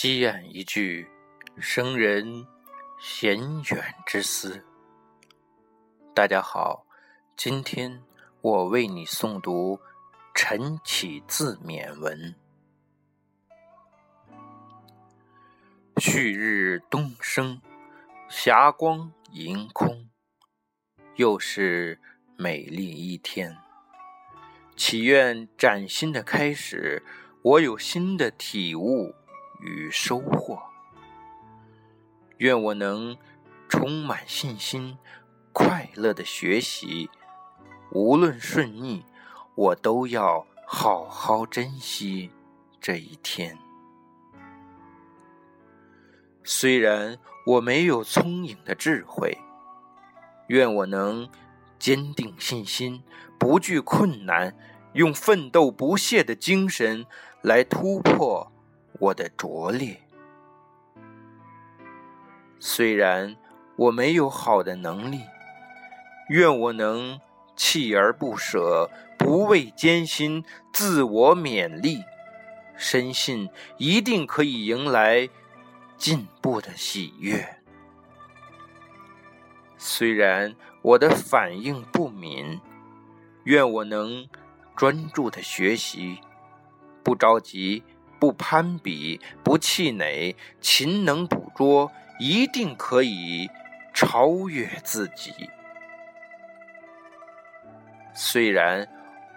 积怨一句，生人闲远之思。大家好，今天我为你诵读晨起字勉文。旭日东升，霞光盈空，又是美丽一天。祈愿崭新的开始，我有新的体悟与收获。愿我能充满信心，快乐的学习。无论顺逆，我都要好好珍惜这一天。虽然我没有聪颖的智慧，愿我能坚定信心，不惧困难，用奋斗不懈的精神来突破我的拙劣。虽然我没有好的能力，愿我能锲而不舍，不畏艰辛，自我勉励，深信一定可以迎来。进步的喜悦。虽然我的反应不敏，愿我能专注的学习，不着急，不攀比，不气馁，勤能捕捉，一定可以超越自己。虽然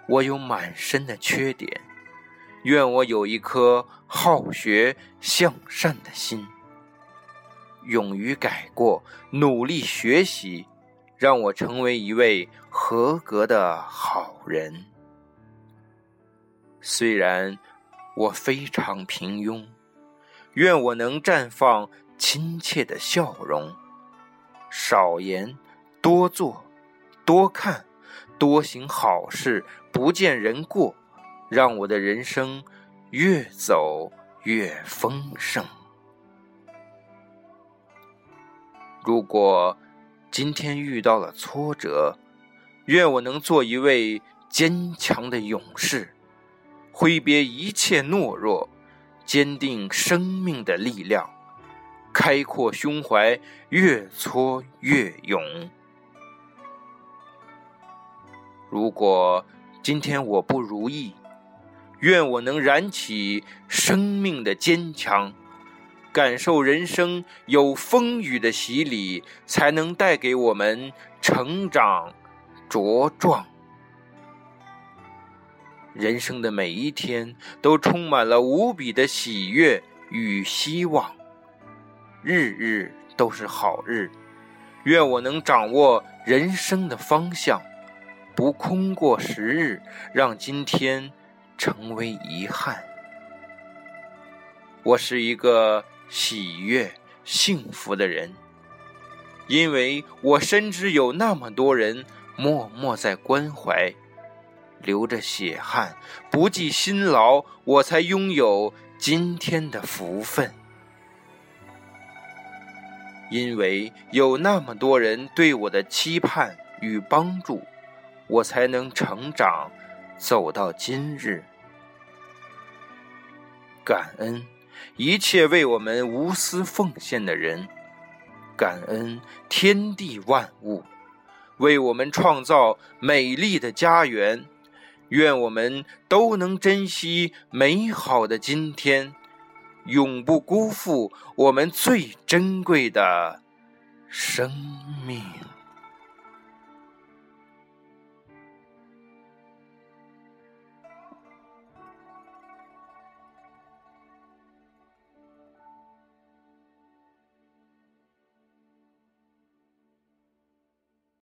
我有满身的缺点。愿我有一颗好学向善的心，勇于改过，努力学习，让我成为一位合格的好人。虽然我非常平庸，愿我能绽放亲切的笑容，少言，多做，多看，多行好事，不见人过。让我的人生越走越丰盛。如果今天遇到了挫折，愿我能做一位坚强的勇士，挥别一切懦弱，坚定生命的力量，开阔胸怀，越挫越勇。如果今天我不如意，愿我能燃起生命的坚强，感受人生有风雨的洗礼，才能带给我们成长茁壮。人生的每一天都充满了无比的喜悦与希望，日日都是好日。愿我能掌握人生的方向，不空过时日，让今天。成为遗憾。我是一个喜悦、幸福的人，因为我深知有那么多人默默在关怀，流着血汗，不计辛劳，我才拥有今天的福分。因为有那么多人对我的期盼与帮助，我才能成长，走到今日。感恩一切为我们无私奉献的人，感恩天地万物为我们创造美丽的家园。愿我们都能珍惜美好的今天，永不辜负我们最珍贵的生命。